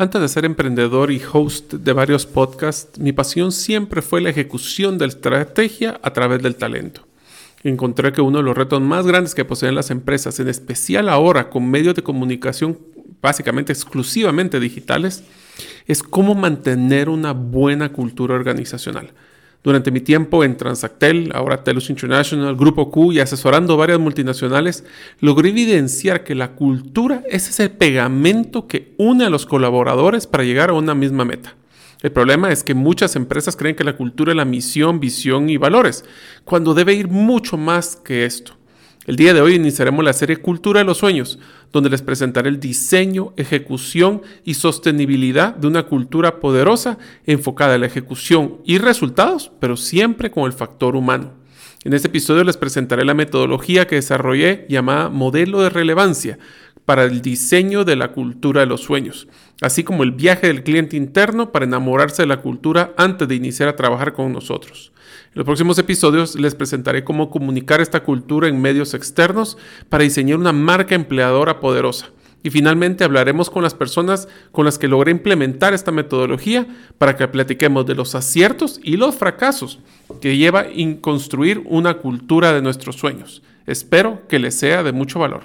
Antes de ser emprendedor y host de varios podcasts, mi pasión siempre fue la ejecución de la estrategia a través del talento. Encontré que uno de los retos más grandes que poseen las empresas, en especial ahora con medios de comunicación básicamente exclusivamente digitales, es cómo mantener una buena cultura organizacional. Durante mi tiempo en Transactel, ahora Telus International, Grupo Q y asesorando varias multinacionales, logré evidenciar que la cultura es ese pegamento que une a los colaboradores para llegar a una misma meta. El problema es que muchas empresas creen que la cultura es la misión, visión y valores, cuando debe ir mucho más que esto. El día de hoy iniciaremos la serie Cultura de los Sueños, donde les presentaré el diseño, ejecución y sostenibilidad de una cultura poderosa enfocada en la ejecución y resultados, pero siempre con el factor humano. En este episodio les presentaré la metodología que desarrollé llamada modelo de relevancia para el diseño de la cultura de los sueños, así como el viaje del cliente interno para enamorarse de la cultura antes de iniciar a trabajar con nosotros. Los próximos episodios les presentaré cómo comunicar esta cultura en medios externos para diseñar una marca empleadora poderosa. Y finalmente hablaremos con las personas con las que logré implementar esta metodología para que platiquemos de los aciertos y los fracasos que lleva a construir una cultura de nuestros sueños. Espero que les sea de mucho valor.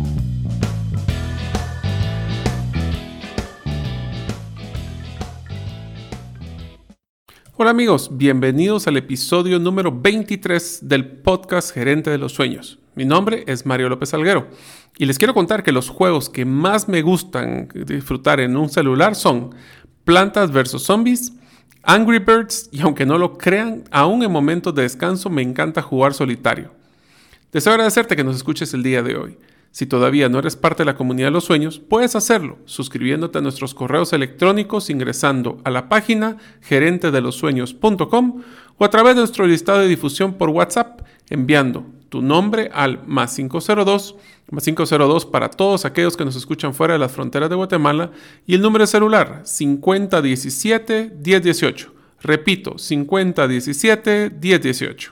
Hola amigos, bienvenidos al episodio número 23 del podcast Gerente de los Sueños. Mi nombre es Mario López Alguero y les quiero contar que los juegos que más me gustan disfrutar en un celular son Plantas vs. Zombies, Angry Birds y aunque no lo crean, aún en momentos de descanso me encanta jugar solitario. Deseo agradecerte que nos escuches el día de hoy. Si todavía no eres parte de la comunidad de los sueños, puedes hacerlo suscribiéndote a nuestros correos electrónicos ingresando a la página gerentedelosueños.com o a través de nuestro listado de difusión por WhatsApp enviando tu nombre al más 502, más 502 para todos aquellos que nos escuchan fuera de las fronteras de Guatemala y el número de celular 5017-1018. Repito, 5017-1018.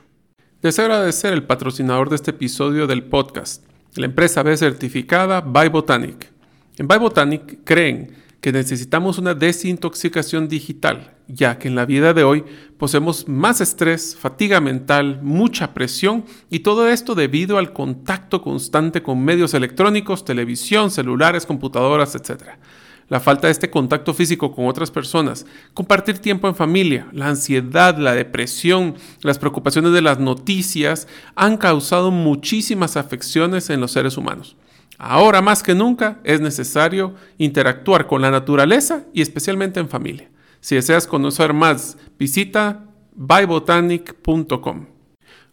Deseo agradecer el patrocinador de este episodio del podcast la empresa B certificada Botanic. En Botanic creen que necesitamos una desintoxicación digital, ya que en la vida de hoy poseemos más estrés, fatiga mental, mucha presión y todo esto debido al contacto constante con medios electrónicos, televisión, celulares, computadoras, etc la falta de este contacto físico con otras personas, compartir tiempo en familia, la ansiedad, la depresión, las preocupaciones de las noticias han causado muchísimas afecciones en los seres humanos. Ahora más que nunca es necesario interactuar con la naturaleza y especialmente en familia. Si deseas conocer más, visita bybotanic.com.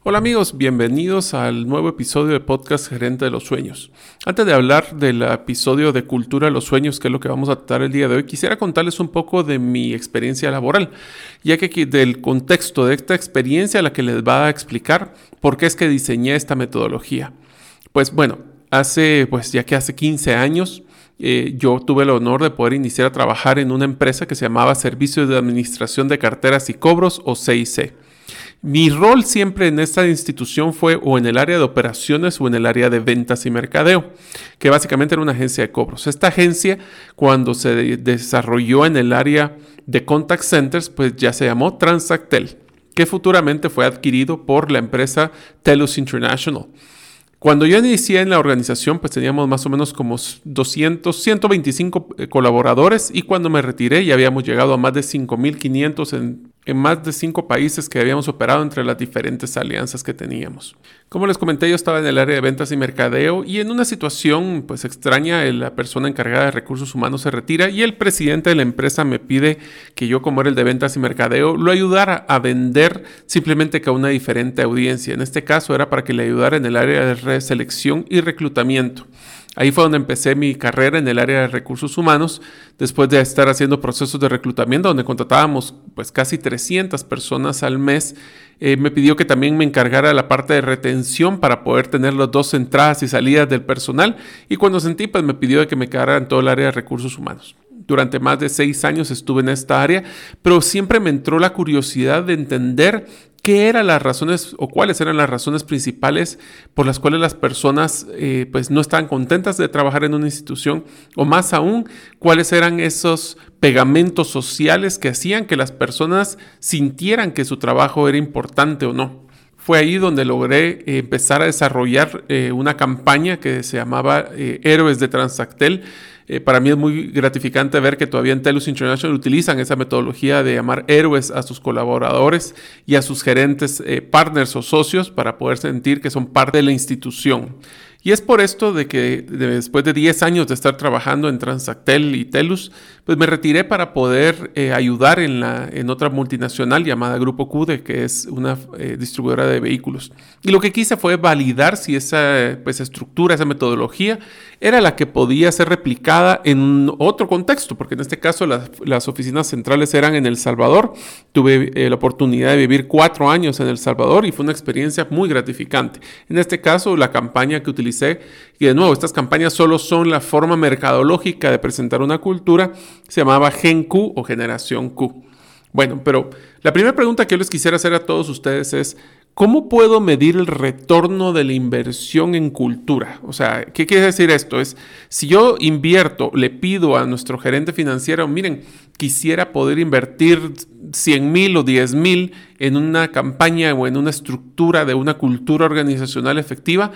Hola amigos, bienvenidos al nuevo episodio de Podcast Gerente de los Sueños. Antes de hablar del episodio de Cultura de los Sueños, que es lo que vamos a tratar el día de hoy, quisiera contarles un poco de mi experiencia laboral, ya que del contexto de esta experiencia la que les va a explicar por qué es que diseñé esta metodología. Pues bueno, hace, pues ya que hace 15 años, eh, yo tuve el honor de poder iniciar a trabajar en una empresa que se llamaba Servicios de Administración de Carteras y Cobros o CIC. Mi rol siempre en esta institución fue o en el área de operaciones o en el área de ventas y mercadeo, que básicamente era una agencia de cobros. Esta agencia, cuando se desarrolló en el área de contact centers, pues ya se llamó Transactel, que futuramente fue adquirido por la empresa Telus International. Cuando yo inicié en la organización, pues teníamos más o menos como 200, 125 eh, colaboradores y cuando me retiré ya habíamos llegado a más de 5.500 en en más de cinco países que habíamos operado entre las diferentes alianzas que teníamos. Como les comenté, yo estaba en el área de ventas y mercadeo y en una situación pues extraña, la persona encargada de recursos humanos se retira y el presidente de la empresa me pide que yo como era el de ventas y mercadeo lo ayudara a vender simplemente que a una diferente audiencia. En este caso era para que le ayudara en el área de selección y reclutamiento. Ahí fue donde empecé mi carrera en el área de recursos humanos, después de estar haciendo procesos de reclutamiento donde contratábamos pues casi 300 personas al mes. Eh, me pidió que también me encargara la parte de retención para poder tener las dos entradas y salidas del personal y cuando sentí pues me pidió que me quedara en todo el área de recursos humanos. Durante más de seis años estuve en esta área, pero siempre me entró la curiosidad de entender qué eran las razones o cuáles eran las razones principales por las cuales las personas eh, pues no estaban contentas de trabajar en una institución o más aún cuáles eran esos pegamentos sociales que hacían que las personas sintieran que su trabajo era importante o no. Fue ahí donde logré eh, empezar a desarrollar eh, una campaña que se llamaba Héroes de Transactel eh, para mí es muy gratificante ver que todavía en Telus International utilizan esa metodología de llamar héroes a sus colaboradores y a sus gerentes, eh, partners o socios para poder sentir que son parte de la institución. Y es por esto de que después de 10 años de estar trabajando en Transactel y Telus, pues me retiré para poder eh, ayudar en, la, en otra multinacional llamada Grupo CUDE, que es una eh, distribuidora de vehículos. Y lo que quise fue validar si esa pues, estructura, esa metodología, era la que podía ser replicada en otro contexto, porque en este caso las, oficinas centrales eran en El Salvador. Tuve eh, la oportunidad de vivir cuatro años en El Salvador y fue una experiencia muy gratificante. En este caso, la campaña que utilicé y de nuevo, estas campañas solo son la forma mercadológica de presentar una cultura, se llamaba Gen Q o Generación Q. Bueno, pero la primera pregunta que yo les quisiera hacer a todos ustedes es, ¿cómo puedo medir el retorno de la inversión en cultura? O sea, ¿qué quiere decir esto? Es, si yo invierto, le pido a nuestro gerente financiero, miren, quisiera poder invertir 100 mil o 10 mil en una campaña o en una estructura de una cultura organizacional efectiva,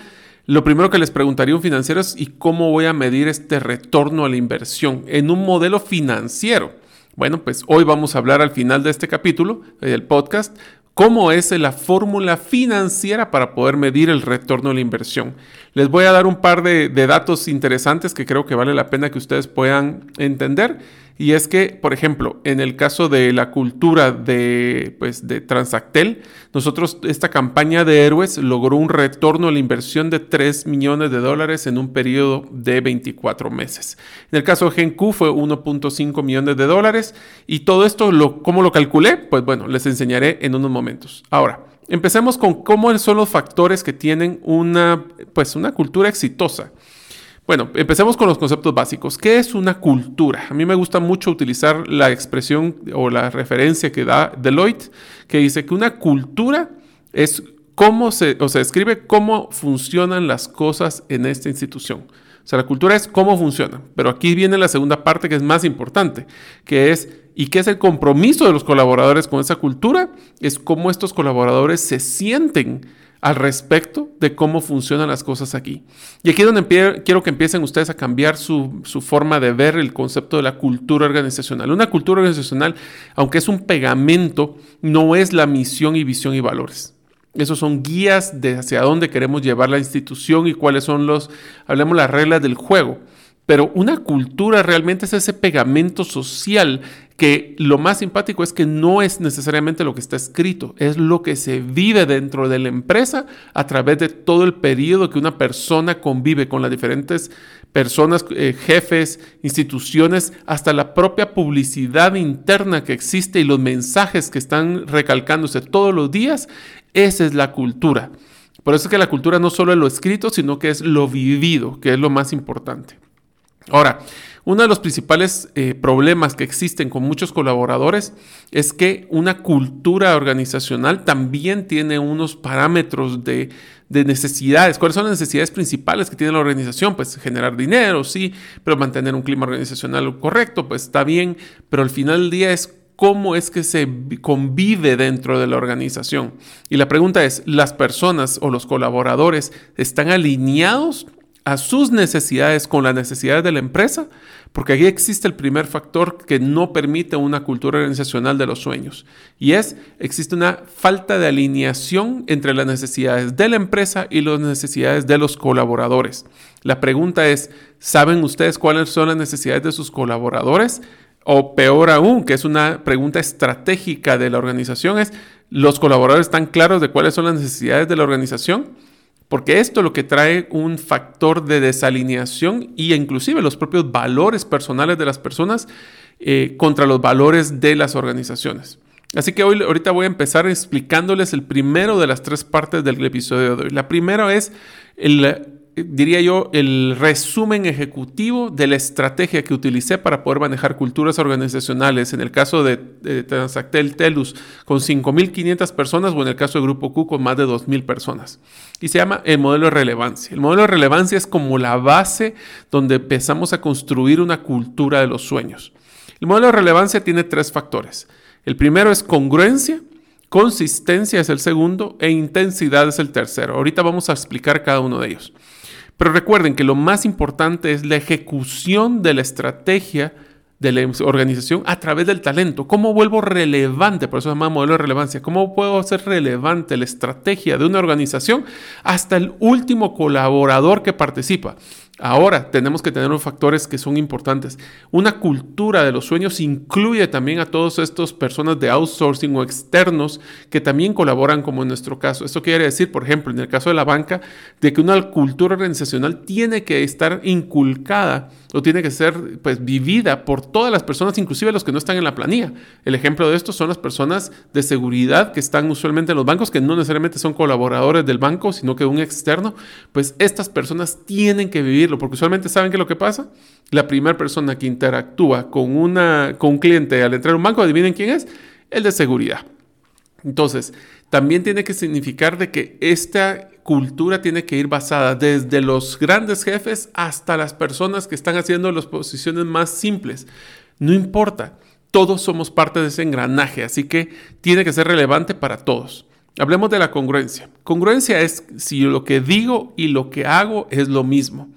lo primero que les preguntaría un financiero es ¿y cómo voy a medir este retorno a la inversión en un modelo financiero? Bueno, pues hoy vamos a hablar al final de este capítulo del podcast cómo es la fórmula financiera para poder medir el retorno a la inversión. Les voy a dar un par de, de datos interesantes que creo que vale la pena que ustedes puedan entender y es que, por ejemplo, en el caso de la cultura de, pues, de Transactel, nosotros, esta campaña de héroes logró un retorno a la inversión de 3 millones de dólares en un periodo de 24 meses. En el caso de Genku fue 1.5 millones de dólares. Y todo esto, ¿cómo lo calculé? Pues bueno, les enseñaré en unos momentos. Ahora, empecemos con cómo son los factores que tienen una, pues, una cultura exitosa. Bueno, empecemos con los conceptos básicos. ¿Qué es una cultura? A mí me gusta mucho utilizar la expresión o la referencia que da Deloitte, que dice que una cultura es cómo se, o se escribe cómo funcionan las cosas en esta institución. O sea, la cultura es cómo funciona. Pero aquí viene la segunda parte que es más importante, que es ¿y qué es el compromiso de los colaboradores con esa cultura? Es cómo estos colaboradores se sienten al respecto de cómo funcionan las cosas aquí. Y aquí es donde quiero que empiecen ustedes a cambiar su, su, forma de ver el concepto de la cultura organizacional. Una cultura organizacional, aunque es un pegamento, no es la misión y visión y valores. Esos son guías de hacia dónde queremos llevar la institución y cuáles son los, hablemos las reglas del juego. Pero una cultura realmente es ese pegamento social que lo más simpático es que no es necesariamente lo que está escrito, es lo que se vive dentro de la empresa a través de todo el periodo que una persona convive con las diferentes personas, eh, jefes, instituciones, hasta la propia publicidad interna que existe y los mensajes que están recalcándose todos los días. Esa es la cultura. Por eso es que la cultura no solo es lo escrito, sino que es lo vivido, que es lo más importante. Ahora, uno de los principales eh, problemas que existen con muchos colaboradores es que una cultura organizacional también tiene unos parámetros de, necesidades. ¿Cuáles son las necesidades principales que tiene la organización? Pues generar dinero, sí, pero mantener un clima organizacional correcto, pues está bien, pero al final del día es cómo es que se convive dentro de la organización. Y la pregunta es, ¿las personas o los colaboradores están alineados a sus necesidades con las necesidades de la empresa, porque aquí existe el primer factor que no permite una cultura organizacional de los sueños, y es, existe una falta de alineación entre las necesidades de la empresa y las necesidades de los colaboradores. La pregunta es, ¿saben ustedes cuáles son las necesidades de sus colaboradores? O peor aún, que es una pregunta estratégica de la organización, es, ¿los colaboradores están claros de cuáles son las necesidades de la organización? Porque esto lo que trae un factor de desalineación y inclusive los propios valores personales de las personas eh, contra los valores de las organizaciones. Así que hoy, ahorita voy a empezar explicándoles el primero de las tres partes del episodio de hoy. La primera es el diría yo, el resumen ejecutivo de la estrategia que utilicé para poder manejar culturas organizacionales. En el caso de, Transactel Telus, con 5.500 personas, o en el caso de Grupo Q, con más de 2.000 personas. Y se llama el modelo de relevancia. El modelo de relevancia es como la base donde empezamos a construir una cultura de los sueños. El modelo de relevancia tiene tres factores. El primero es congruencia, consistencia es el segundo e intensidad es el tercero. Ahorita vamos a explicar cada uno de ellos. Pero recuerden que lo más importante es la ejecución de la estrategia de la organización a través del talento. ¿Cómo vuelvo relevante? Por eso se llama modelo de relevancia. ¿Cómo puedo hacer relevante la estrategia de una organización hasta el último colaborador que participa? Ahora tenemos que tener unos factores que son importantes. Una cultura de los sueños incluye también a todas estas personas de outsourcing o externos que también colaboran como en nuestro caso. Esto quiere decir, por ejemplo, en el caso de la banca, de que una cultura organizacional tiene que estar inculcada o tiene que ser pues vivida por todas las personas, inclusive los que no están en la planilla. El ejemplo de esto son las personas de seguridad que están usualmente en los bancos, que no necesariamente son colaboradores del banco, sino que un externo. Pues estas personas tienen que vivir porque usualmente saben que lo que pasa, la primera persona que interactúa con, una, con un cliente al entrar a un banco, adivinen quién es, el de seguridad. Entonces, también tiene que significar de que esta cultura tiene que ir basada desde los grandes jefes hasta las personas que están haciendo las posiciones más simples. No importa, todos somos parte de ese engranaje, así que tiene que ser relevante para todos. Hablemos de la congruencia. Congruencia es si lo que digo y lo que hago es lo mismo.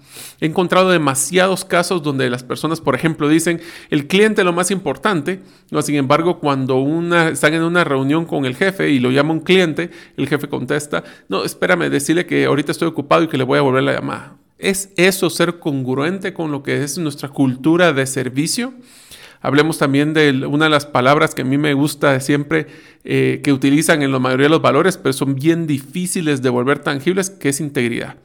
He encontrado demasiados casos donde las personas, por ejemplo, dicen el cliente lo más importante, ¿no? sin embargo, cuando una, están en una reunión con el jefe y lo llama un cliente, el jefe contesta, no, espérame, decirle que ahorita estoy ocupado y que le voy a volver la llamada. ¿Es eso ser congruente con lo que es nuestra cultura de servicio? Hablemos también de una de las palabras que a mí me gusta siempre eh, que utilizan en la mayoría de los valores, pero son bien difíciles de volver tangibles, que es integridad.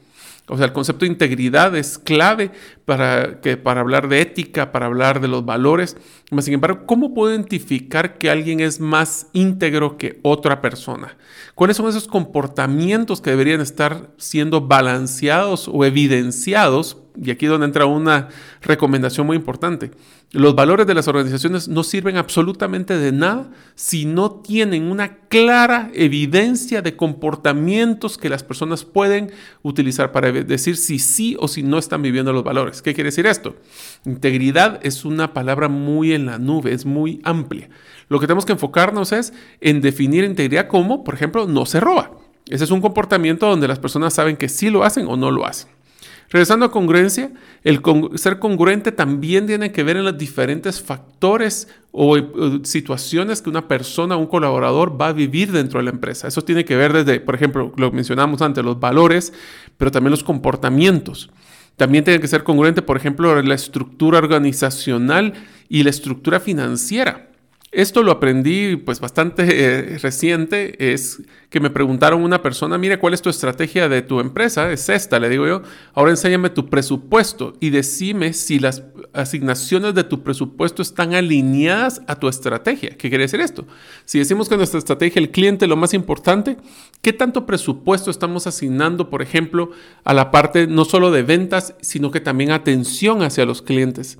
O sea, el concepto de integridad es clave para, que, para hablar de ética, para hablar de los valores. Sin embargo, ¿cómo puedo identificar que alguien es más íntegro que otra persona? ¿Cuáles son esos comportamientos que deberían estar siendo balanceados o evidenciados? Y aquí es donde entra una recomendación muy importante. Los valores de las organizaciones no sirven absolutamente de nada si no tienen una clara evidencia de comportamientos que las personas pueden utilizar para decir si sí o si no están viviendo los valores. ¿Qué quiere decir esto? Integridad es una palabra muy en la nube, es muy amplia. Lo que tenemos que enfocarnos es en definir integridad como, por ejemplo, no se roba. Ese es un comportamiento donde las personas saben que sí lo hacen o no lo hacen. Regresando a congruencia, el ser congruente también tiene que ver en los diferentes factores o, situaciones que una persona, un colaborador va a vivir dentro de la empresa. Eso tiene que ver desde, por ejemplo, lo mencionamos antes, los valores, pero también los comportamientos. También tiene que ser congruente, por ejemplo, la estructura organizacional y la estructura financiera. Esto lo aprendí pues bastante eh, reciente, es que me preguntaron una persona, mira, ¿cuál es tu estrategia de tu empresa? Es esta, le digo yo, ahora enséñame tu presupuesto y decime si las asignaciones de tu presupuesto están alineadas a tu estrategia. ¿Qué quiere decir esto? Si decimos que nuestra estrategia, el cliente lo más importante, ¿qué tanto presupuesto estamos asignando, por ejemplo, a la parte no solo de ventas, sino que también atención hacia los clientes?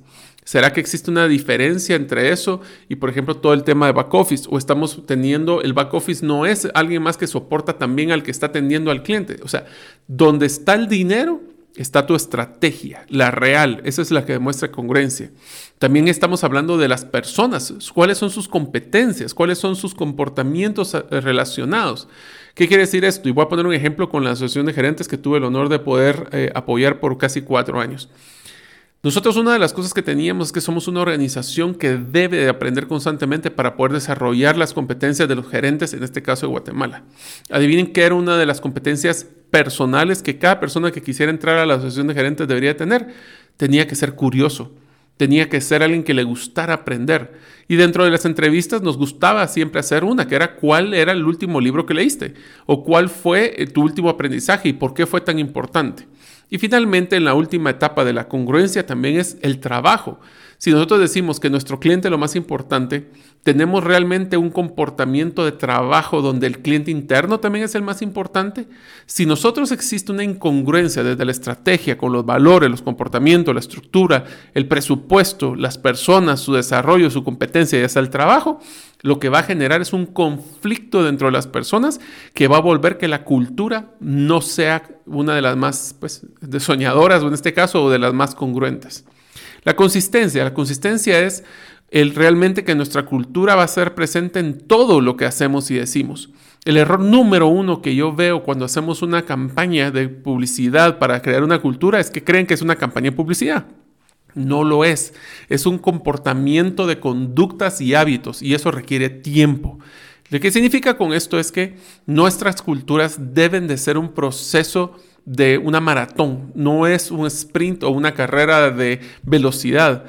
¿Será que existe una diferencia entre eso y, por ejemplo, todo el tema de back office? ¿O estamos teniendo, el back office no es alguien más que soporta también al que está atendiendo al cliente? O sea, donde está el dinero, está tu estrategia, la real. Esa es la que demuestra congruencia. También estamos hablando de las personas, cuáles son sus competencias, cuáles son sus comportamientos eh, relacionados. ¿Qué quiere decir esto? Y voy a poner un ejemplo con la asociación de gerentes que tuve el honor de poder eh, apoyar por casi cuatro años. Nosotros una de las cosas que teníamos es que somos una organización que debe de aprender constantemente para poder desarrollar las competencias de los gerentes, en este caso de Guatemala. Adivinen qué era una de las competencias personales que cada persona que quisiera entrar a la asociación de gerentes debería tener. Tenía que ser curioso, tenía que ser alguien que le gustara aprender. Y dentro de las entrevistas nos gustaba siempre hacer una, que era cuál era el último libro que leíste o cuál fue eh, tu último aprendizaje y por qué fue tan importante. Y finalmente, en la última etapa de la congruencia también es el trabajo. Si nosotros decimos que nuestro cliente es lo más importante, tenemos realmente un comportamiento de trabajo donde el cliente interno también es el más importante. Si nosotros existe una incongruencia desde la estrategia con los valores, los comportamientos, la estructura, el presupuesto, las personas, su desarrollo, su competencia y hasta el trabajo, lo que va a generar es un conflicto dentro de las personas que va a volver que la cultura no sea una de las más pues, soñadoras, o en este caso, de las más congruentes. La consistencia. La consistencia es el realmente que nuestra cultura va a ser presente en todo lo que hacemos y decimos. El error número uno que yo veo cuando hacemos una campaña de publicidad para crear una cultura es que creen que es una campaña de publicidad. No lo es. Es un comportamiento de conductas y hábitos y eso requiere tiempo. Lo que significa con esto es que nuestras culturas deben de ser un proceso de una maratón, no es un sprint o una carrera de velocidad.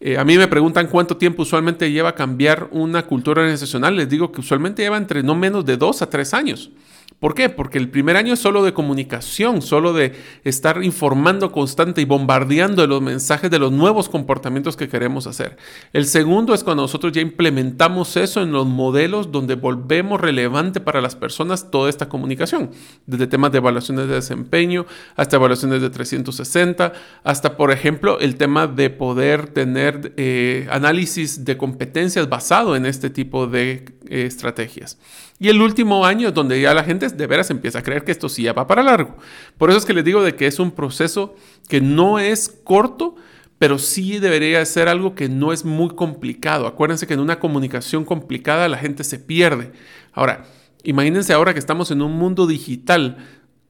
Eh, a mí me preguntan cuánto tiempo usualmente lleva cambiar una cultura organizacional. Les digo que usualmente lleva entre no menos de dos a tres años. ¿Por qué? Porque el primer año es solo de comunicación, solo de estar informando constante y bombardeando los mensajes de los nuevos comportamientos que queremos hacer. El segundo es cuando nosotros ya implementamos eso en los modelos donde volvemos relevante para las personas toda esta comunicación, desde temas de evaluaciones de desempeño hasta evaluaciones de 360, hasta por ejemplo el tema de poder tener eh, análisis de competencias basado en este tipo de eh, estrategias. Y el último año es donde ya la gente de veras empieza a creer que esto sí ya va para largo. Por eso es que les digo de que es un proceso que no es corto, pero sí debería ser algo que no es muy complicado. Acuérdense que en una comunicación complicada la gente se pierde. Ahora, imagínense ahora que estamos en un mundo digital,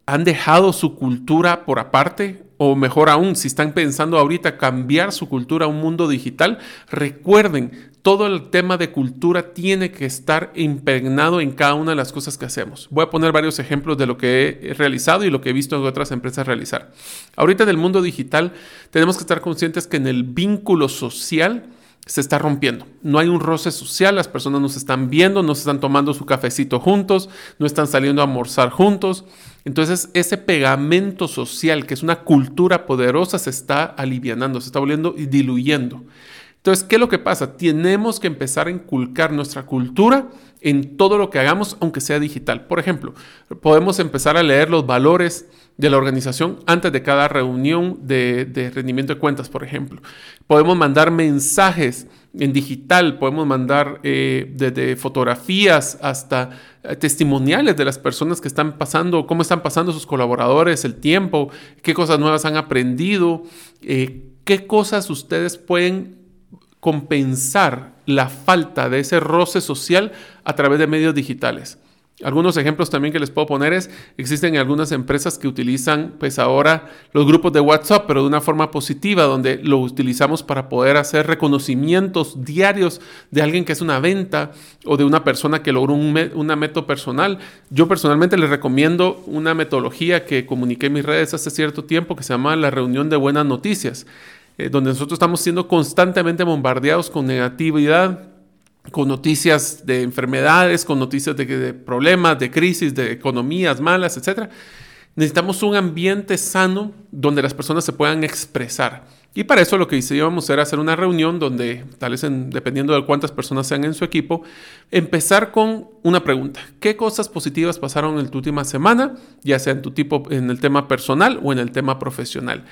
¿han dejado su cultura por aparte? O mejor aún, si están pensando ahorita cambiar su cultura a un mundo digital, recuerden, todo el tema de cultura tiene que estar impregnado en cada una de las cosas que hacemos. Voy a poner varios ejemplos de lo que he realizado y lo que he visto otras empresas realizar. Ahorita en el mundo digital tenemos que estar conscientes que en el vínculo social se está rompiendo. No hay un roce social, las personas no se están viendo, no se están tomando su cafecito juntos, no están saliendo a almorzar juntos. Entonces ese pegamento social, que es una cultura poderosa, se está alivianando, se está volviendo y diluyendo. Entonces, ¿qué es lo que pasa? Tenemos que empezar a inculcar nuestra cultura en todo lo que hagamos, aunque sea digital. Por ejemplo, podemos empezar a leer los valores de la organización antes de cada reunión de, rendimiento de cuentas, por ejemplo. Podemos mandar mensajes en digital, podemos mandar eh, desde fotografías hasta eh, testimoniales de las personas que están pasando, cómo están pasando sus colaboradores, el tiempo, qué cosas nuevas han aprendido, eh, qué cosas ustedes pueden compensar la falta de ese roce social a través de medios digitales. Algunos ejemplos también que les puedo poner es, existen algunas empresas que utilizan pues ahora los grupos de WhatsApp, pero de una forma positiva, donde lo utilizamos para poder hacer reconocimientos diarios de alguien que es una venta o de una persona que logró un una meta personal. Yo personalmente les recomiendo una metodología que comuniqué en mis redes hace cierto tiempo que se llama la reunión de buenas noticias. Eh, donde nosotros estamos siendo constantemente bombardeados con negatividad, con noticias de enfermedades, con noticias de, problemas, de crisis, de economías malas, etc. Necesitamos un ambiente sano donde las personas se puedan expresar. Y para eso lo que decidimos era hacer una reunión donde, tal vez dependiendo de cuántas personas sean en su equipo, empezar con una pregunta. ¿Qué cosas positivas pasaron en tu última semana, ya sea en tu tipo, en el tema personal o en el tema profesional?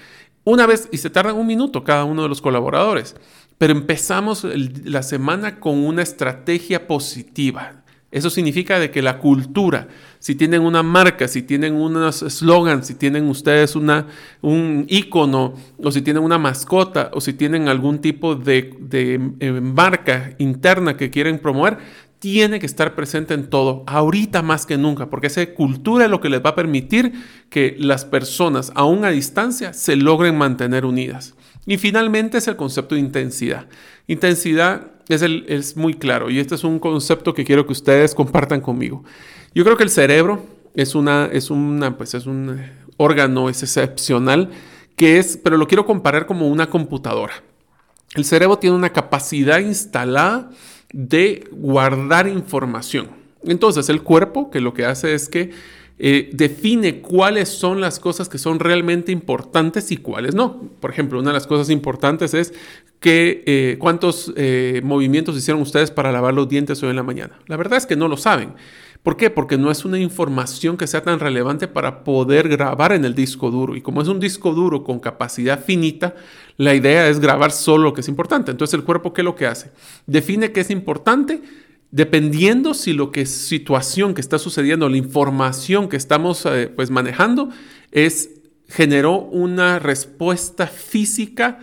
Una vez, y se tardan un minuto cada uno de los colaboradores, pero empezamos la semana con una estrategia positiva. Eso significa de que la cultura, si tienen una marca, si tienen unos slogans, si tienen ustedes una, un icono, o si tienen una mascota, o si tienen algún tipo de, de eh, marca interna que quieren promover, tiene que estar presente en todo, ahorita más que nunca, porque esa cultura es lo que les va a permitir que las personas, aún a distancia, se logren mantener unidas. Y finalmente es el concepto de intensidad. Intensidad es, el, es muy claro y este es un concepto que quiero que ustedes compartan conmigo. Yo creo que el cerebro es, una, es, una, pues es un órgano, es excepcional, que es, pero lo quiero comparar como una computadora. El cerebro tiene una capacidad instalada de guardar información. Entonces el cuerpo que lo que hace es que eh, define cuáles son las cosas que son realmente importantes y cuáles no. Por ejemplo, una de las cosas importantes es que, eh, cuántos eh, movimientos hicieron ustedes para lavar los dientes hoy en la mañana. La verdad es que no lo saben. ¿Por qué? Porque no es una información que sea tan relevante para poder grabar en el disco duro. Y como es un disco duro con capacidad finita, la idea es grabar solo lo que es importante. Entonces el cuerpo, ¿qué es lo que hace? Define qué es importante dependiendo si lo que situación que está sucediendo, la información que estamos eh, pues manejando, es generó una respuesta física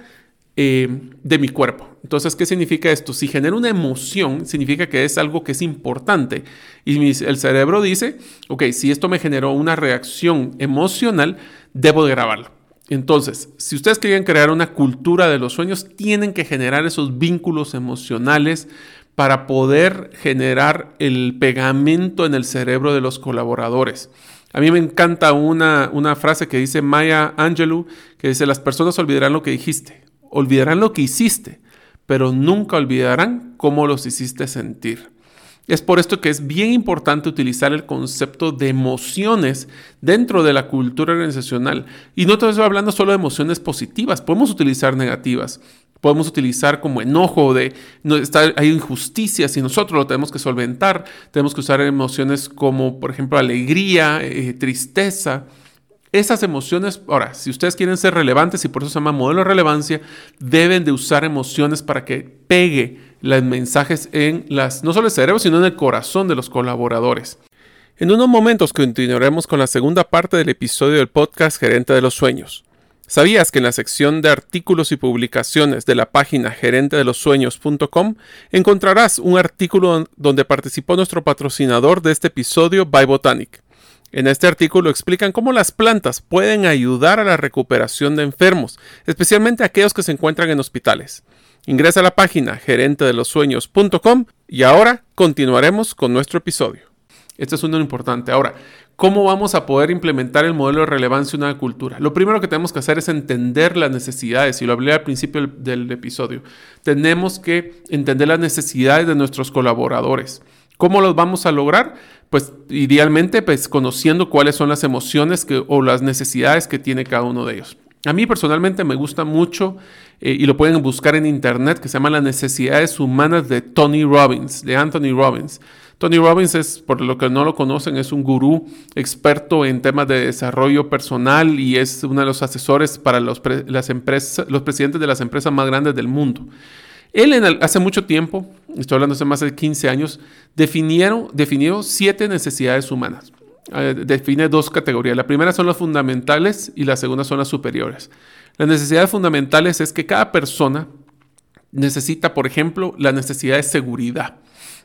eh, de mi cuerpo. Entonces, ¿qué significa esto? Si genera una emoción, significa que es algo que es importante. Y el cerebro dice, ok, si esto me generó una reacción emocional, debo de grabarlo. Entonces, si ustedes quieren crear una cultura de los sueños, tienen que generar esos vínculos emocionales para poder generar el pegamento en el cerebro de los colaboradores. A mí me encanta una, una frase que dice Maya Angelou, que dice, las personas olvidarán lo que dijiste, olvidarán lo que hiciste, pero nunca olvidarán cómo los hiciste sentir. Es por esto que es bien importante utilizar el concepto de emociones dentro de la cultura organizacional. Y no estoy hablando solo de emociones positivas, podemos utilizar negativas. Podemos utilizar como enojo de no, está, hay injusticias y nosotros lo tenemos que solventar. Tenemos que usar emociones como, por ejemplo, alegría, eh, tristeza. Esas emociones, ahora, si ustedes quieren ser relevantes y por eso se llama modelo de relevancia, deben de usar emociones para que pegue los mensajes en las, no solo el cerebro, sino en el corazón de los colaboradores. En unos momentos continuaremos con la segunda parte del episodio del podcast Gerente de los Sueños. ¿Sabías que en la sección de artículos y publicaciones de la página gerentedelosueños.com encontrarás un artículo donde participó nuestro patrocinador de este episodio, By Botanic? En este artículo explican cómo las plantas pueden ayudar a la recuperación de enfermos, especialmente aquellos que se encuentran en hospitales. Ingresa a la página gerentedelosueños.com y ahora continuaremos con nuestro episodio. Este es uno importante. Ahora, ¿cómo vamos a poder implementar el modelo de relevancia en una cultura? Lo primero que tenemos que hacer es entender las necesidades, y lo hablé al principio del, del episodio. Tenemos que entender las necesidades de nuestros colaboradores. ¿Cómo los vamos a lograr? Pues idealmente pues conociendo cuáles son las emociones que, o las necesidades que tiene cada uno de ellos. A mí personalmente me gusta mucho eh, y lo pueden buscar en internet que se llama Las necesidades humanas de Tony Robbins, de Anthony Robbins. Tony Robbins es, por lo que no lo conocen, es un gurú experto en temas de desarrollo personal y es uno de los asesores para los, las empresas, los presidentes de las empresas más grandes del mundo. Él hace mucho tiempo, estoy hablando hace más de 15 años, definieron, definió siete necesidades humanas. Eh, define dos categorías. La primera son las fundamentales y la segunda son las superiores. Las necesidades fundamentales es que cada persona necesita, por ejemplo, la necesidad de seguridad.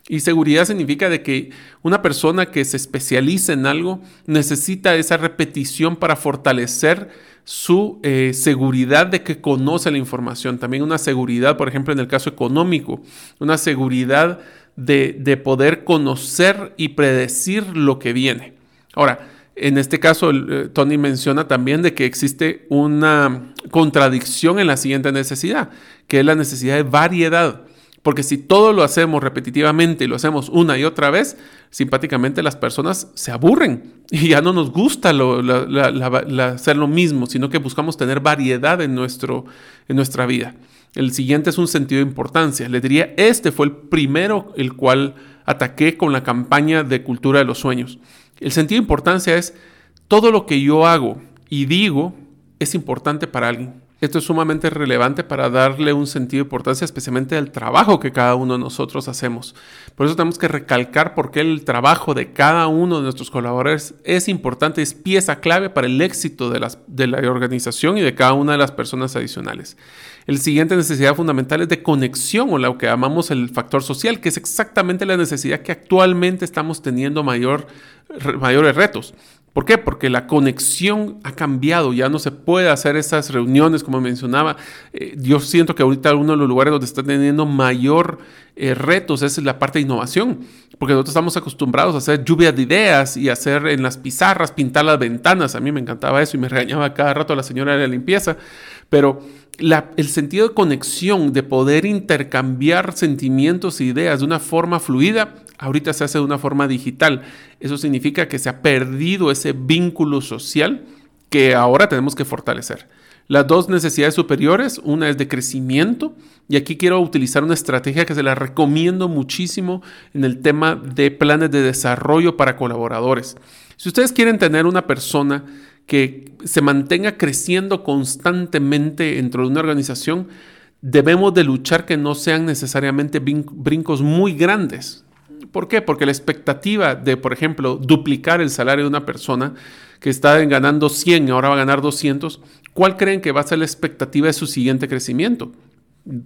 Y seguridad significa de que una persona que se especializa en algo necesita esa repetición para fortalecer su eh, seguridad de que conoce la información, también una seguridad, por ejemplo, en el caso económico, una seguridad de, poder conocer y predecir lo que viene. Ahora, en este caso, eh, Tony menciona también de que existe una contradicción en la siguiente necesidad, que es la necesidad de variedad. Porque si todo lo hacemos repetitivamente y lo hacemos una y otra vez, simpáticamente las personas se aburren y ya no nos gusta hacer lo mismo, sino que buscamos tener variedad en, nuestro, en nuestra vida. El siguiente es un sentido de importancia. Le diría, este fue el primero el cual ataqué con la campaña de cultura de los sueños. El sentido de importancia es todo lo que yo hago y digo es importante para alguien. Esto es sumamente relevante para darle un sentido de importancia, especialmente al trabajo que cada uno de nosotros hacemos. Por eso tenemos que recalcar por qué el trabajo de cada uno de nuestros colaboradores es importante, es pieza clave para el éxito de la organización y de cada una de las personas adicionales. El siguiente necesidad fundamental es de conexión o lo que llamamos el factor social, que es exactamente la necesidad que actualmente estamos teniendo mayor, mayores retos. ¿Por qué? Porque la conexión ha cambiado, ya no se puede hacer esas reuniones como mencionaba. Eh, yo siento que ahorita uno de los lugares donde está teniendo mayor eh, retos es la parte de innovación, porque nosotros estamos acostumbrados a hacer lluvia de ideas y hacer en las pizarras, pintar las ventanas. A mí me encantaba eso y me regañaba cada rato a la señora de la limpieza, pero el sentido de conexión, de poder intercambiar sentimientos e ideas de una forma fluida, ahorita se hace de una forma digital. Eso significa que se ha perdido ese vínculo social que ahora tenemos que fortalecer. Las dos necesidades superiores, una es de crecimiento, y aquí quiero utilizar una estrategia que se la recomiendo muchísimo en el tema de planes de desarrollo para colaboradores. Si ustedes quieren tener una persona que se mantenga creciendo constantemente dentro de una organización, debemos de luchar que no sean necesariamente brincos muy grandes. ¿Por qué? Porque la expectativa de, por ejemplo, duplicar el salario de una persona que está ganando 100 y ahora va a ganar 200, ¿cuál creen que va a ser la expectativa de su siguiente crecimiento?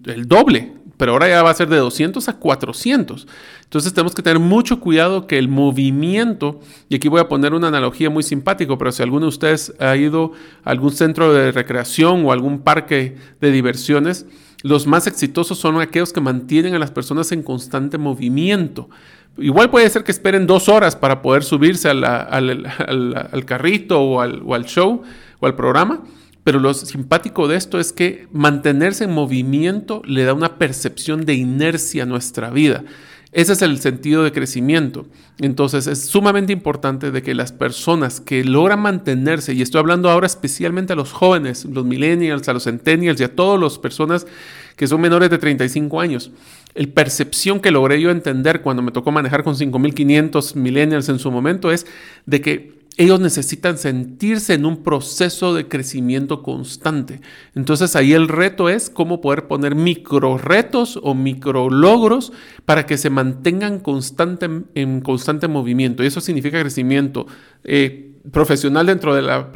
El doble, pero ahora ya va a ser de 200 a 400. Entonces tenemos que tener mucho cuidado que el movimiento, y aquí voy a poner una analogía muy simpática, pero si alguno de ustedes ha ido a algún centro de recreación o algún parque de diversiones, los más exitosos son aquellos que mantienen a las personas en constante movimiento. Igual puede ser que esperen dos horas para poder subirse al, carrito o al, o al show o al programa, pero lo simpático de esto es que mantenerse en movimiento le da una percepción de inercia a nuestra vida. Ese es el sentido de crecimiento. Entonces es sumamente importante de que las personas que logran mantenerse, y estoy hablando ahora especialmente a los jóvenes, los millennials, a los centennials y a todas las personas que son menores de 35 años, el percepción que logré yo entender cuando me tocó manejar con 5.500 millennials en su momento es de que ellos necesitan sentirse en un proceso de crecimiento constante. Entonces ahí el reto es cómo poder poner micro retos o micro logros para que se mantengan constante, en constante movimiento. Y eso significa crecimiento eh, profesional dentro de, la,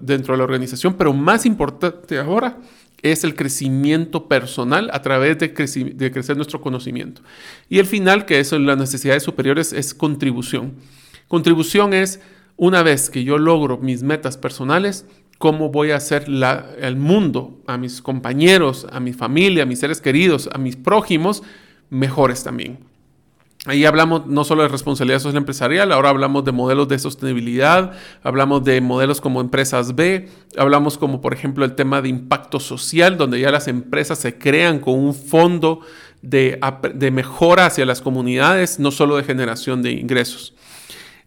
dentro de la organización, pero más importante ahora es el crecimiento personal a través de, de crecer nuestro conocimiento. Y el final, que es las necesidades superiores, es contribución. Contribución es una vez que yo logro mis metas personales, cómo voy a hacer el mundo, a mis compañeros, a mi familia, a mis seres queridos, a mis prójimos, mejores también. Ahí hablamos no solo de responsabilidad social empresarial, ahora hablamos de modelos de sostenibilidad, hablamos de modelos como empresas B, hablamos como por ejemplo el tema de impacto social, donde ya las empresas se crean con un fondo de, de mejora hacia las comunidades, no solo de generación de ingresos.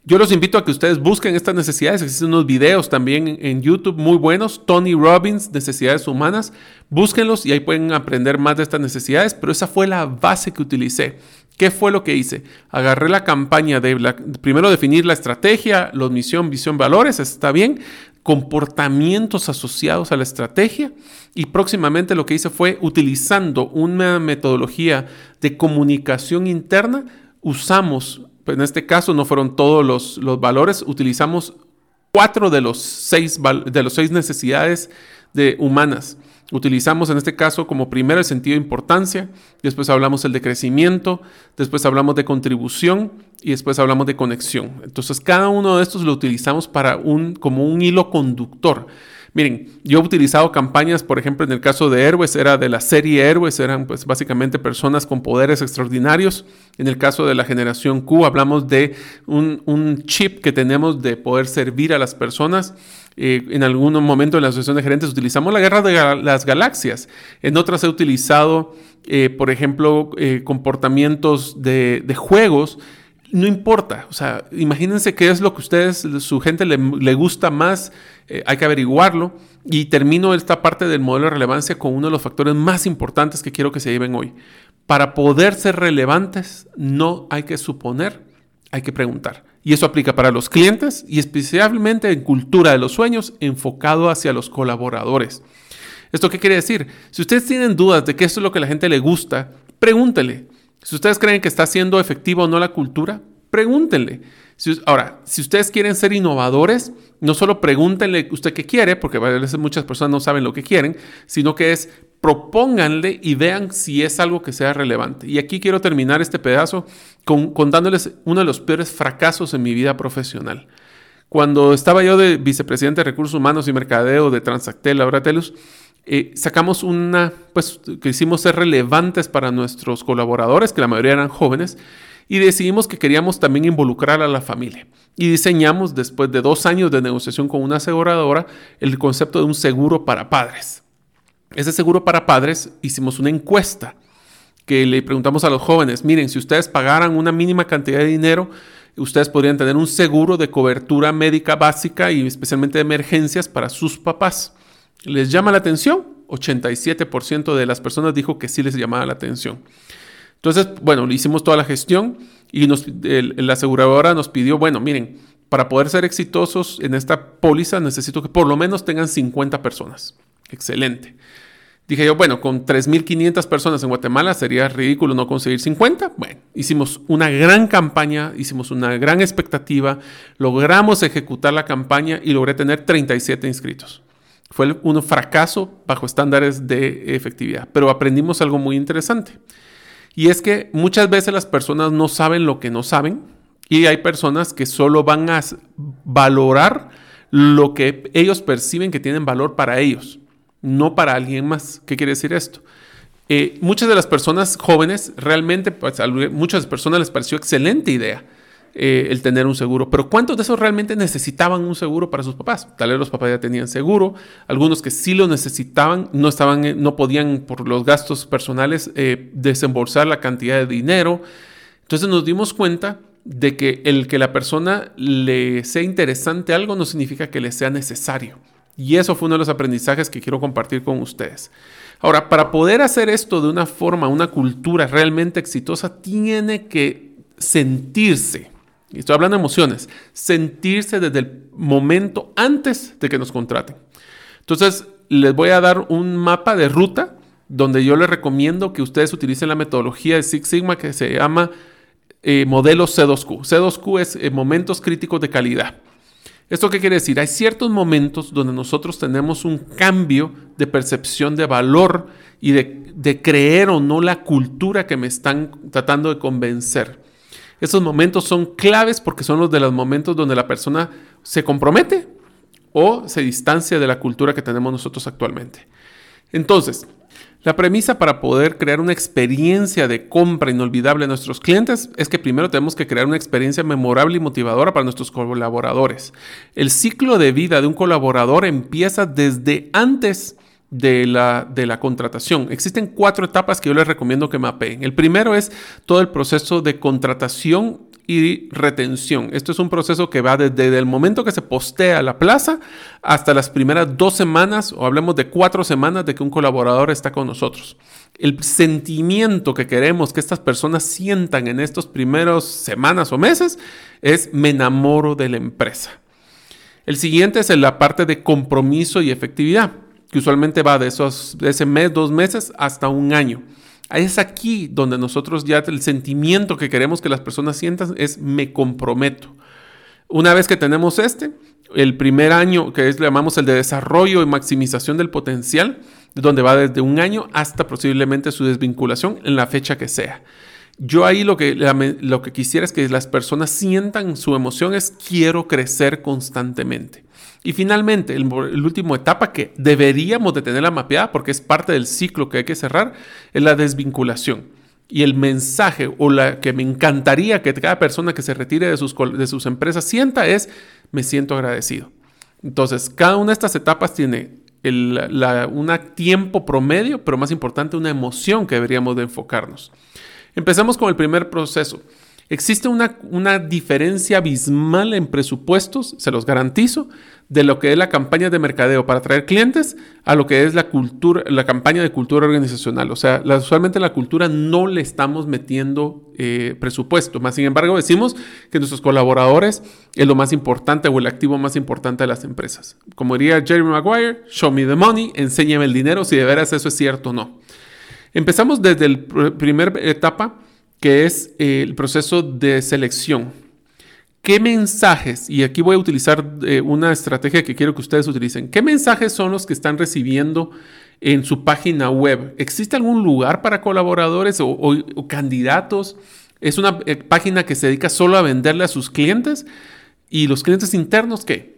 Yo los invito a que ustedes busquen estas necesidades. Existen unos videos también en YouTube muy buenos. Tony Robbins, Necesidades Humanas. Búsquenlos y ahí pueden aprender más de estas necesidades. Pero esa fue la base que utilicé. ¿Qué fue lo que hice? Agarré la campaña de primero definir la estrategia, la misión, visión, valores, está bien, comportamientos asociados a la estrategia y próximamente lo que hice fue utilizando una metodología de comunicación interna, usamos pues en este caso no fueron todos los, los valores, utilizamos cuatro de los seis, de los seis necesidades de humanas. Utilizamos en este caso como primero el sentido de importancia, después hablamos el de crecimiento, después hablamos de contribución y después hablamos de conexión. Entonces cada uno de estos lo utilizamos para un, como un hilo conductor. Miren, yo he utilizado campañas, por ejemplo, en el caso de Héroes, era de la serie Héroes, eran pues básicamente personas con poderes extraordinarios. En el caso de la generación Q, hablamos de un, chip que tenemos de poder servir a las personas. Eh, en algún momento en la asociación de gerentes utilizamos la guerra de las galaxias. En otras he utilizado, eh, por ejemplo, eh, comportamientos de, de juegos no importa, o sea, imagínense qué es lo que ustedes, su gente le, gusta más, eh, hay que averiguarlo. Y termino esta parte del modelo de relevancia con uno de los factores más importantes que quiero que se lleven hoy. Para poder ser relevantes, no hay que suponer, hay que preguntar. Y eso aplica para los clientes y especialmente en cultura de los sueños enfocado hacia los colaboradores. ¿Esto qué quiere decir? Si ustedes tienen dudas de qué es lo que a la gente le gusta, pregúntele. Si ustedes creen que está siendo efectiva o no la cultura, pregúntenle. ahora, si ustedes quieren ser innovadores, no solo pregúntenle usted qué quiere, porque a veces muchas personas no saben lo que quieren, sino que es propónganle y vean si es algo que sea relevante. Y aquí quiero terminar este pedazo contándoles uno de los peores fracasos en mi vida profesional. Cuando estaba yo de vicepresidente de Recursos Humanos y Mercadeo de Transactel, ahora Telus, eh, sacamos una, pues quisimos ser relevantes para nuestros colaboradores, que la mayoría eran jóvenes, y decidimos que queríamos también involucrar a la familia. Y diseñamos, después de dos años de negociación con una aseguradora, el concepto de un seguro para padres. Ese seguro para padres hicimos una encuesta que le preguntamos a los jóvenes, miren, si ustedes pagaran una mínima cantidad de dinero, ustedes podrían tener un seguro de cobertura médica básica y especialmente de emergencias para sus papás. ¿Les llama la atención? 87% de las personas dijo que sí les llamaba la atención. Entonces, bueno, le hicimos toda la gestión y nos, la aseguradora nos pidió, bueno, miren, para poder ser exitosos en esta póliza necesito que por lo menos tengan 50 personas. Excelente. Dije yo, bueno, con 3.500 personas en Guatemala sería ridículo no conseguir 50. Bueno, hicimos una gran campaña, hicimos una gran expectativa, logramos ejecutar la campaña y logré tener 37 inscritos. Fue un fracaso bajo estándares de efectividad, pero aprendimos algo muy interesante. Y es que muchas veces las personas no saben lo que no saben y hay personas que solo van a valorar lo que ellos perciben que tienen valor para ellos, no para alguien más. ¿Qué quiere decir esto? Eh, muchas de las personas jóvenes realmente, pues, a muchas personas les pareció excelente idea eh, el tener un seguro. Pero ¿cuántos de esos realmente necesitaban un seguro para sus papás? Tal vez los papás ya tenían seguro, algunos que sí lo necesitaban, no, estaban, eh, no podían por los gastos personales eh, desembolsar la cantidad de dinero. Entonces nos dimos cuenta de que el que la persona le sea interesante algo no significa que le sea necesario. Y eso fue uno de los aprendizajes que quiero compartir con ustedes. Ahora, para poder hacer esto de una forma, una cultura realmente exitosa, tiene que sentirse estoy hablando de emociones, sentirse desde el momento antes de que nos contraten. Entonces, les voy a dar un mapa de ruta donde yo les recomiendo que ustedes utilicen la metodología de Six Sigma que se llama eh, modelo C2Q. C2Q es eh, momentos críticos de calidad. ¿Esto qué quiere decir? Hay ciertos momentos donde nosotros tenemos un cambio de percepción de valor y de creer o no la cultura que me están tratando de convencer. Esos momentos son claves porque son los de los momentos donde la persona se compromete o se distancia de la cultura que tenemos nosotros actualmente. Entonces, la premisa para poder crear una experiencia de compra inolvidable a nuestros clientes es que primero tenemos que crear una experiencia memorable y motivadora para nuestros colaboradores. El ciclo de vida de un colaborador empieza desde antes de la, de la contratación. Existen cuatro etapas que yo les recomiendo que mapeen. El primero es todo el proceso de contratación y retención. Esto es un proceso que va desde el momento que se postea la plaza hasta las primeras dos semanas o hablemos de cuatro semanas de que un colaborador está con nosotros. El sentimiento que queremos que estas personas sientan en estos primeros semanas o meses es me enamoro de la empresa. El siguiente es la parte de compromiso y efectividad que usualmente va de, esos, de ese mes, dos meses hasta un año. Es aquí donde nosotros ya el sentimiento que queremos que las personas sientan es me comprometo. Una vez que tenemos este, el primer año, que es, llamamos el de desarrollo y maximización del potencial, donde va desde un año hasta posiblemente su desvinculación en la fecha que sea. Yo ahí lo que, lo que quisiera es que las personas sientan su emoción es quiero crecer constantemente. Y finalmente, el, el, último etapa que deberíamos de tenerla mapeada porque es parte del ciclo que hay que cerrar, es la desvinculación. Y el mensaje o la que me encantaría que cada persona que se retire de sus, de sus empresas sienta es, me siento agradecido. Entonces, cada una de estas etapas tiene un tiempo promedio, pero más importante, una emoción que deberíamos de enfocarnos. Empezamos con el primer proceso. Existe una, una, diferencia abismal en presupuestos, se los garantizo, de lo que es la campaña de mercadeo para atraer clientes a lo que es la cultura, la campaña de cultura organizacional. O sea, la, usualmente la cultura no le estamos metiendo eh, presupuesto. Más sin embargo, decimos que nuestros colaboradores es lo más importante o el activo más importante de las empresas. Como diría Jeremy Maguire, show me the money, enséñame el dinero si de veras eso es cierto o no. Empezamos desde la primera etapa que es eh, el proceso de selección. ¿Qué mensajes, y aquí voy a utilizar eh, una estrategia que quiero que ustedes utilicen, qué mensajes son los que están recibiendo en su página web? ¿Existe algún lugar para colaboradores o, candidatos? ¿Es una eh, página que se dedica solo a venderle a sus clientes? ¿Y los clientes internos qué?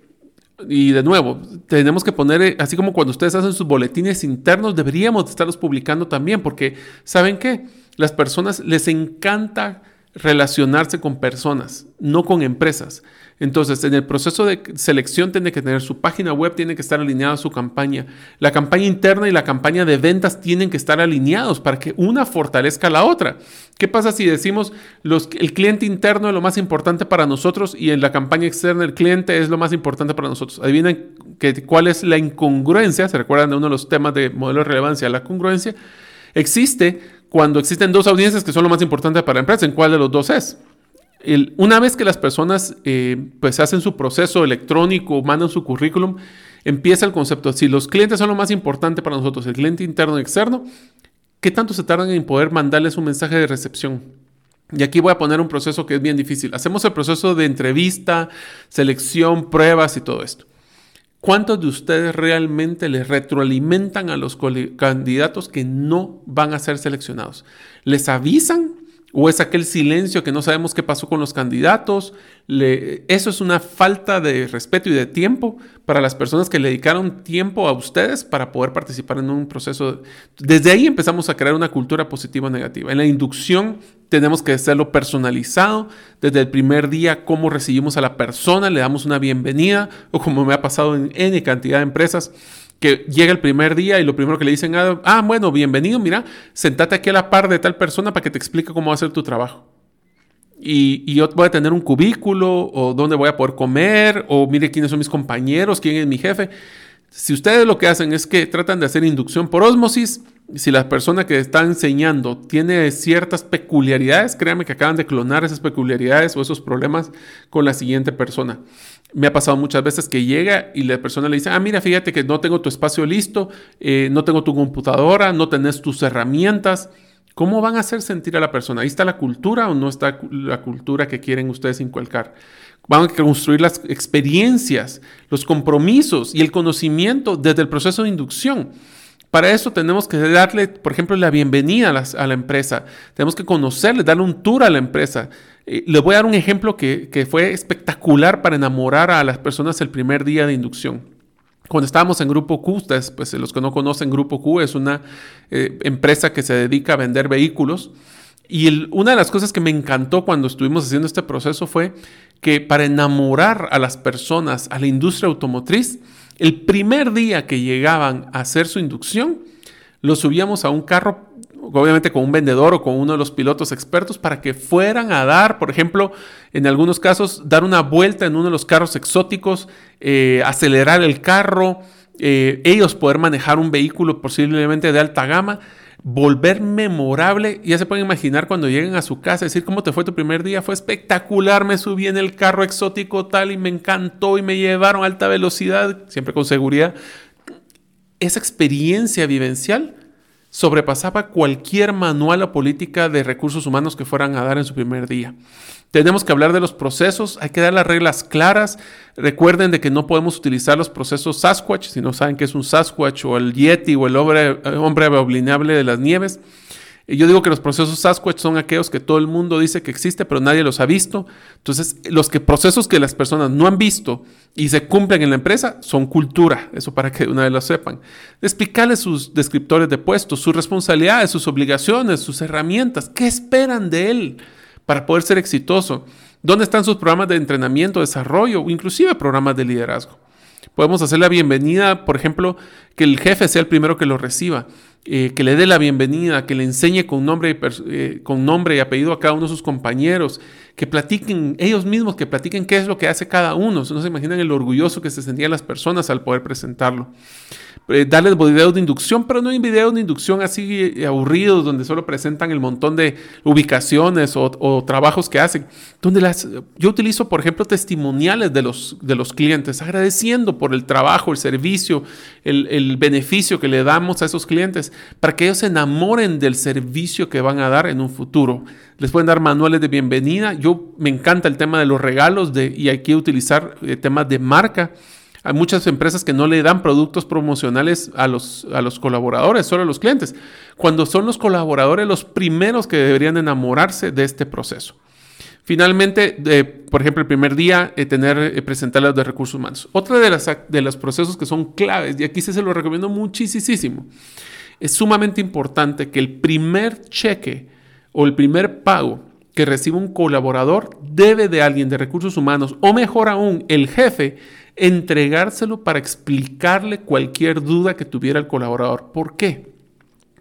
Y de nuevo, tenemos que poner, así como cuando ustedes hacen sus boletines internos, deberíamos estarlos publicando también, porque ¿saben qué? Las personas les encanta relacionarse con personas, no con empresas. Entonces, en el proceso de selección tiene que tener su página web, tiene que estar alineada a su campaña. La campaña interna y la campaña de ventas tienen que estar alineados para que una fortalezca a la otra. ¿Qué pasa si decimos los, el cliente interno es lo más importante para nosotros y en la campaña externa el cliente es lo más importante para nosotros? Adivinen cuál es la incongruencia. ¿Se recuerdan de uno de los temas de modelo de relevancia? La congruencia existe cuando existen dos audiencias que son lo más importante para la empresa. ¿En cuál de los dos es? Una vez que las personas eh, pues hacen su proceso electrónico, mandan su currículum, empieza el concepto. Si los clientes son lo más importante para nosotros, el cliente interno y externo, ¿qué tanto se tardan en poder mandarles un mensaje de recepción? Y aquí voy a poner un proceso que es bien difícil. Hacemos el proceso de entrevista, selección, pruebas y todo esto. ¿Cuántos de ustedes realmente les retroalimentan a los candidatos que no van a ser seleccionados? ¿Les avisan o es aquel silencio que no sabemos qué pasó con los candidatos. eso es una falta de respeto y de tiempo para las personas que le dedicaron tiempo a ustedes para poder participar en un proceso. Desde ahí empezamos a crear una cultura positiva o negativa. En la inducción tenemos que hacerlo personalizado. Desde el primer día, cómo recibimos a la persona, le damos una bienvenida o como me ha pasado en N cantidad de empresas que llega el primer día y lo primero que le dicen, ah, bueno, bienvenido, mira, sentate aquí a la par de tal persona para que te explique cómo va a ser tu trabajo. Y, y, yo voy a tener un cubículo, o dónde voy a poder comer, o mire quiénes son mis compañeros, quién es mi jefe. Si ustedes lo que hacen es que tratan de hacer inducción por osmosis, si la persona que está enseñando tiene ciertas peculiaridades, créanme que acaban de clonar esas peculiaridades o esos problemas con la siguiente persona. Me ha pasado muchas veces que llega y la persona le dice, ah, mira, fíjate que no tengo tu espacio listo, eh, no tengo tu computadora, no tenés tus herramientas. ¿Cómo van a hacer sentir a la persona? ¿Ahí está la cultura o no está la cultura que quieren ustedes inculcar? Van a construir las experiencias, los compromisos y el conocimiento desde el proceso de inducción. Para eso tenemos que darle, por ejemplo, la bienvenida a, la empresa. Tenemos que conocerle, darle un tour a la empresa. Eh, les voy a dar un ejemplo que, fue espectacular para enamorar a las personas el primer día de inducción. Cuando estábamos en Grupo Q, ustedes, pues los que no conocen Grupo Q, es una eh, empresa que se dedica a vender vehículos. Y una de las cosas que me encantó cuando estuvimos haciendo este proceso fue que para enamorar a las personas a la industria automotriz, el primer día que llegaban a hacer su inducción, los subíamos a un carro, obviamente con un vendedor o con uno de los pilotos expertos, para que fueran a dar, por ejemplo, en algunos casos, dar una vuelta en uno de los carros exóticos, eh, acelerar el carro, eh, ellos poder manejar un vehículo posiblemente de alta gama volver memorable. Ya se pueden imaginar cuando lleguen a su casa, decir cómo te fue tu primer día. Fue espectacular, me subí en el carro exótico tal y me encantó y me llevaron a alta velocidad, siempre con seguridad. Esa experiencia vivencial sobrepasaba cualquier manual o política de recursos humanos que fueran a dar en su primer día. Tenemos que hablar de los procesos, hay que dar las reglas claras. Recuerden de que no podemos utilizar los procesos Sasquatch, si no saben qué es un Sasquatch o el Yeti o el hombre, hombre abominable de las nieves. Yo digo que los procesos Sasquatch son aquellos que todo el mundo dice que existe, pero nadie los ha visto. Entonces, los que, procesos que las personas no han visto y se cumplen en la empresa son cultura. Eso para que una vez lo sepan. Explicarles sus descriptores de puestos, sus responsabilidades, sus obligaciones, sus herramientas. ¿Qué esperan de él? para poder ser exitoso? ¿Dónde están sus programas de entrenamiento, desarrollo o inclusive programas de liderazgo? Podemos hacer la bienvenida, por ejemplo, que el jefe sea el primero que lo reciba, eh, que le dé la bienvenida, que le enseñe con nombre, y eh, con nombre y apellido a cada uno de sus compañeros, que platiquen ellos mismos, que platiquen qué es lo que hace cada uno. No se imaginan el orgulloso que se sentían las personas al poder presentarlo. Eh, darles videos de inducción, pero no hay videos de inducción así eh, aburridos donde solo presentan el montón de ubicaciones o, trabajos que hacen. Donde las, yo utilizo, por ejemplo, testimoniales de los, de los clientes, agradeciendo por el trabajo, el servicio, el, el beneficio que le damos a esos clientes, para que ellos se enamoren del servicio que van a dar en un futuro. Les pueden dar manuales de bienvenida. Yo me encanta el tema de los regalos de, y hay utilizar eh, temas de marca hay muchas empresas que no le dan productos promocionales a los, a los colaboradores, solo a los clientes, cuando son los colaboradores los primeros que deberían enamorarse de este proceso. Finalmente, por ejemplo, el primer día, eh, tener, eh, presentar de recursos humanos. Otra de, las, de los procesos que son claves, y aquí sí se lo recomiendo muchísimo, es sumamente importante que el primer cheque o el primer pago que recibe un colaborador debe de alguien de recursos humanos o mejor aún el jefe entregárselo para explicarle cualquier duda que tuviera el colaborador. ¿Por qué?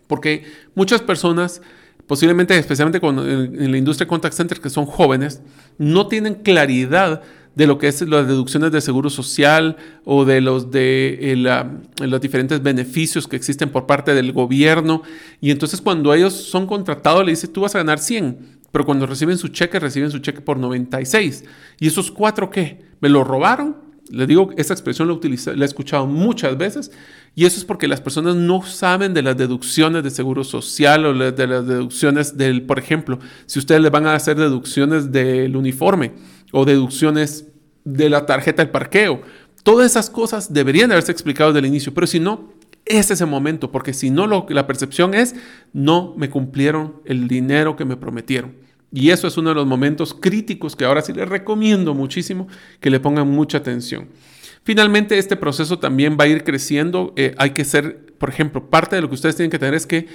Porque muchas personas, posiblemente especialmente en la industria contact center que son jóvenes, no tienen claridad de lo que es las deducciones de seguro social o de los de eh, los diferentes beneficios que existen por parte del gobierno. Y entonces cuando ellos son contratados le dicen, tú vas a ganar 100, pero cuando reciben su cheque, reciben su cheque por 96. ¿Y esos cuatro qué? ¿Me lo robaron? Le digo, esa expresión la, la he escuchado muchas veces y eso es porque las personas no saben de las deducciones de seguro social o de las deducciones del, por ejemplo, si ustedes le van a hacer deducciones del uniforme o deducciones de la tarjeta del parqueo. Todas esas cosas deberían haberse explicado desde el inicio, pero si no, es ese momento, porque si no, lo, la percepción es, no me cumplieron el dinero que me prometieron. Y eso es uno de los momentos críticos que ahora sí les recomiendo muchísimo que le pongan mucha atención. Finalmente, este proceso también va a ir creciendo. Eh, hay que ser por ejemplo, parte de lo que ustedes tienen que tener es que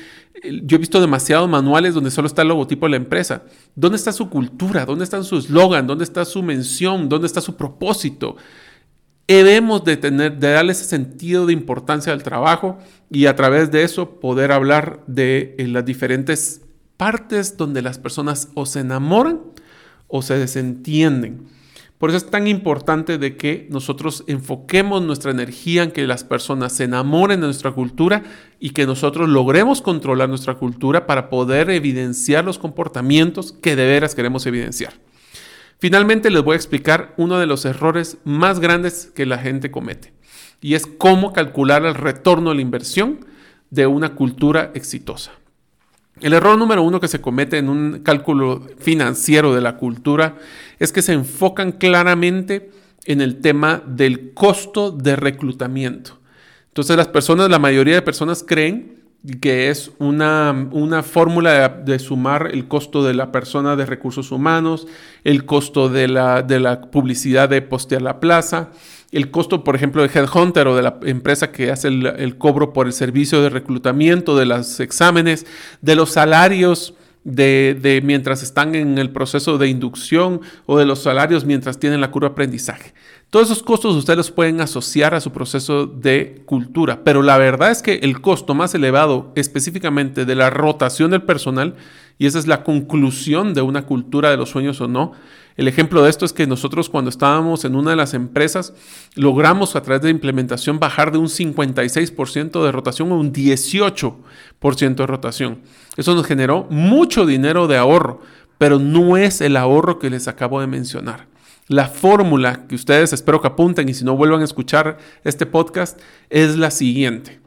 eh, yo he visto demasiados manuales donde solo está el logotipo de la empresa. ¿Dónde está su cultura? ¿Dónde está su eslogan? ¿Dónde está su mención? ¿Dónde está su propósito? Debemos de, tener, de darle ese sentido de importancia al trabajo y a través de eso poder hablar de eh, las diferentes partes donde las personas o se enamoran o se desentienden. Por eso es tan importante de que nosotros enfoquemos nuestra energía en que las personas se enamoren de nuestra cultura y que nosotros logremos controlar nuestra cultura para poder evidenciar los comportamientos que de veras queremos evidenciar. Finalmente les voy a explicar uno de los errores más grandes que la gente comete y es cómo calcular el retorno a la inversión de una cultura exitosa. El error número uno que se comete en un cálculo financiero de la cultura es que se enfocan claramente en el tema del costo de reclutamiento. Entonces las personas, la mayoría de personas creen que es una, una fórmula de, sumar el costo de la persona de recursos humanos, el costo de la, de la publicidad de postear la plaza, el costo, por ejemplo, de Headhunter o de la empresa que hace el, cobro por el servicio de reclutamiento, de los exámenes, de los salarios de, de, mientras están en el proceso de inducción o de los salarios mientras tienen la curva de aprendizaje. Todos esos costos ustedes los pueden asociar a su proceso de cultura, pero la verdad es que el costo más elevado específicamente de la rotación del personal, y esa es la conclusión de una cultura de los sueños o no, el ejemplo de esto es que nosotros cuando estábamos en una de las empresas logramos a través de implementación bajar de un 56% de rotación a un 18% de rotación. Eso nos generó mucho dinero de ahorro, pero no es el ahorro que les acabo de mencionar. La fórmula que ustedes espero que apunten y si no vuelvan a escuchar este podcast es la siguiente.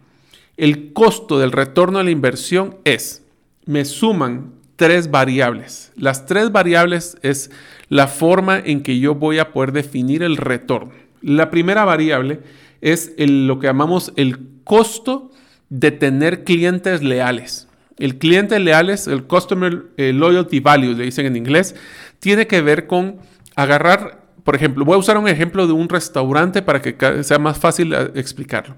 El costo del retorno a la inversión es, me suman tres variables. Las tres variables es la forma en que yo voy a poder definir el retorno. La primera variable es lo que llamamos el costo de tener clientes leales. El cliente leal es el Customer eh, Loyalty Value, le dicen en inglés, tiene que ver con agarrar, por ejemplo, voy a usar un ejemplo de un restaurante para que sea más fácil eh, explicarlo.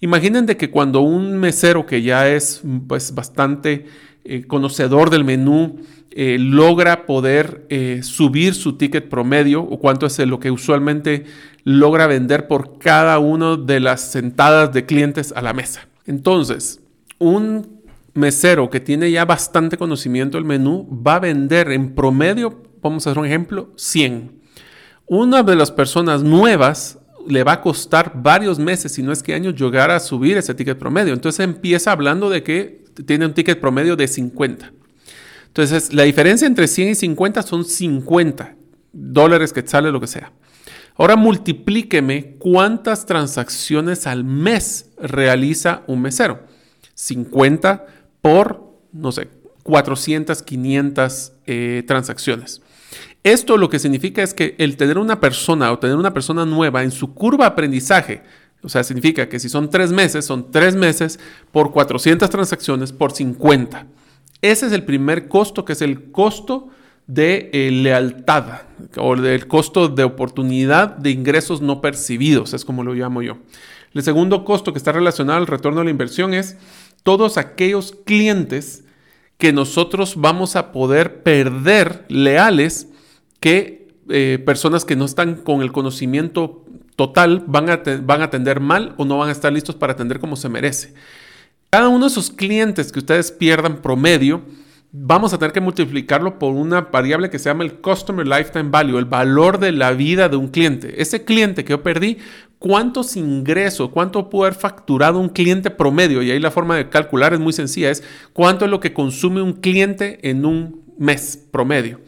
Imaginen de que cuando un mesero que ya es pues, bastante eh, conocedor del menú eh, logra poder eh, subir su ticket promedio o cuánto es lo que usualmente logra vender por cada una de las sentadas de clientes a la mesa. Entonces, un mesero que tiene ya bastante conocimiento del menú va a vender en promedio, vamos a hacer un ejemplo, 100. Una de las personas nuevas le va a costar varios meses, si no es que años, llegar a subir ese ticket promedio. Entonces empieza hablando de que tiene un ticket promedio de 50. Entonces, la diferencia entre 100 y 50 son 50 dólares que sale lo que sea. Ahora multiplíqueme cuántas transacciones al mes realiza un mesero. 50 por, no sé, 400, 500 eh, transacciones. Esto lo que significa es que el tener una persona o tener una persona nueva en su curva aprendizaje o sea, significa que si son tres meses, son tres meses por 400 transacciones por 50. Ese es el primer costo, que es el costo de eh, lealtad o del costo de oportunidad de ingresos no percibidos, es como lo llamo yo. El segundo costo que está relacionado al retorno a la inversión es todos aquellos clientes que nosotros vamos a poder perder leales que eh, personas que no están con el conocimiento total van a, van a atender mal o no van a estar listos para atender como se merece. Cada uno de esos clientes que ustedes pierdan promedio, vamos a tener que multiplicarlo por una variable que se llama el Customer Lifetime Value, el valor de la vida de un cliente. Ese cliente que yo perdí, ¿cuántos ingresos, cuánto puede haber facturado un cliente promedio? Y ahí la forma de calcular es muy sencilla, es cuánto es lo que consume un cliente en un mes promedio.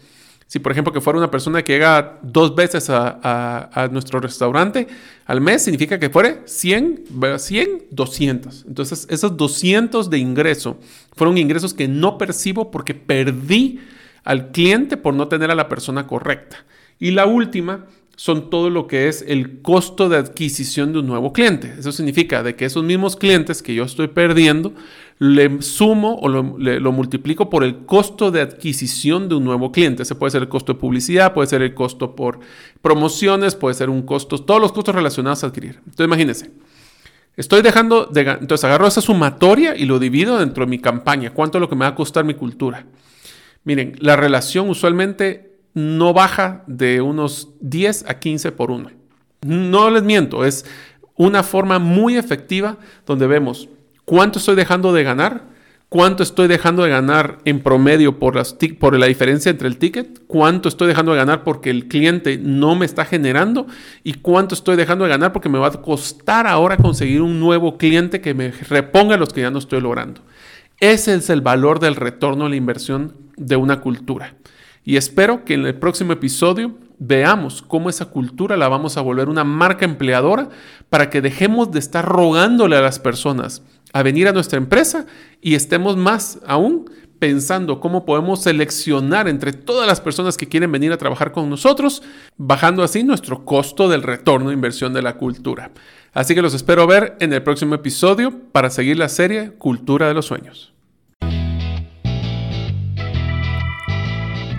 Si, por ejemplo, que fuera una persona que llega dos veces a, nuestro restaurante al mes, significa que fuera 100, 100, 200. Entonces, esos 200 de ingreso fueron ingresos que no percibo porque perdí al cliente por no tener a la persona correcta. Y la última son todo lo que es el costo de adquisición de un nuevo cliente. Eso significa de que esos mismos clientes que yo estoy perdiendo, le sumo o lo, multiplico por el costo de adquisición de un nuevo cliente. Ese puede ser el costo de publicidad, puede ser el costo por promociones, puede ser un costo, todos los costos relacionados a adquirir. Entonces imagínense, estoy dejando, de, entonces agarro esa sumatoria y lo divido dentro de mi campaña. ¿Cuánto es lo que me va a costar mi cultura? Miren, la relación usualmente no baja de unos 10 a 15 por 1. No les miento, es una forma muy efectiva donde vemos cuánto estoy dejando de ganar, cuánto estoy dejando de ganar en promedio por, por la diferencia entre el ticket, cuánto estoy dejando de ganar porque el cliente no me está generando y cuánto estoy dejando de ganar porque me va a costar ahora conseguir un nuevo cliente que me reponga los que ya no estoy logrando. Ese es el valor del retorno a la inversión de una cultura. Y espero que en el próximo episodio veamos cómo esa cultura la vamos a volver una marca empleadora para que dejemos de estar rogándole a las personas a venir a nuestra empresa y estemos más aún pensando cómo podemos seleccionar entre todas las personas que quieren venir a trabajar con nosotros, bajando así nuestro costo del retorno de inversión de la cultura. Así que los espero ver en el próximo episodio para seguir la serie Cultura de los Sueños.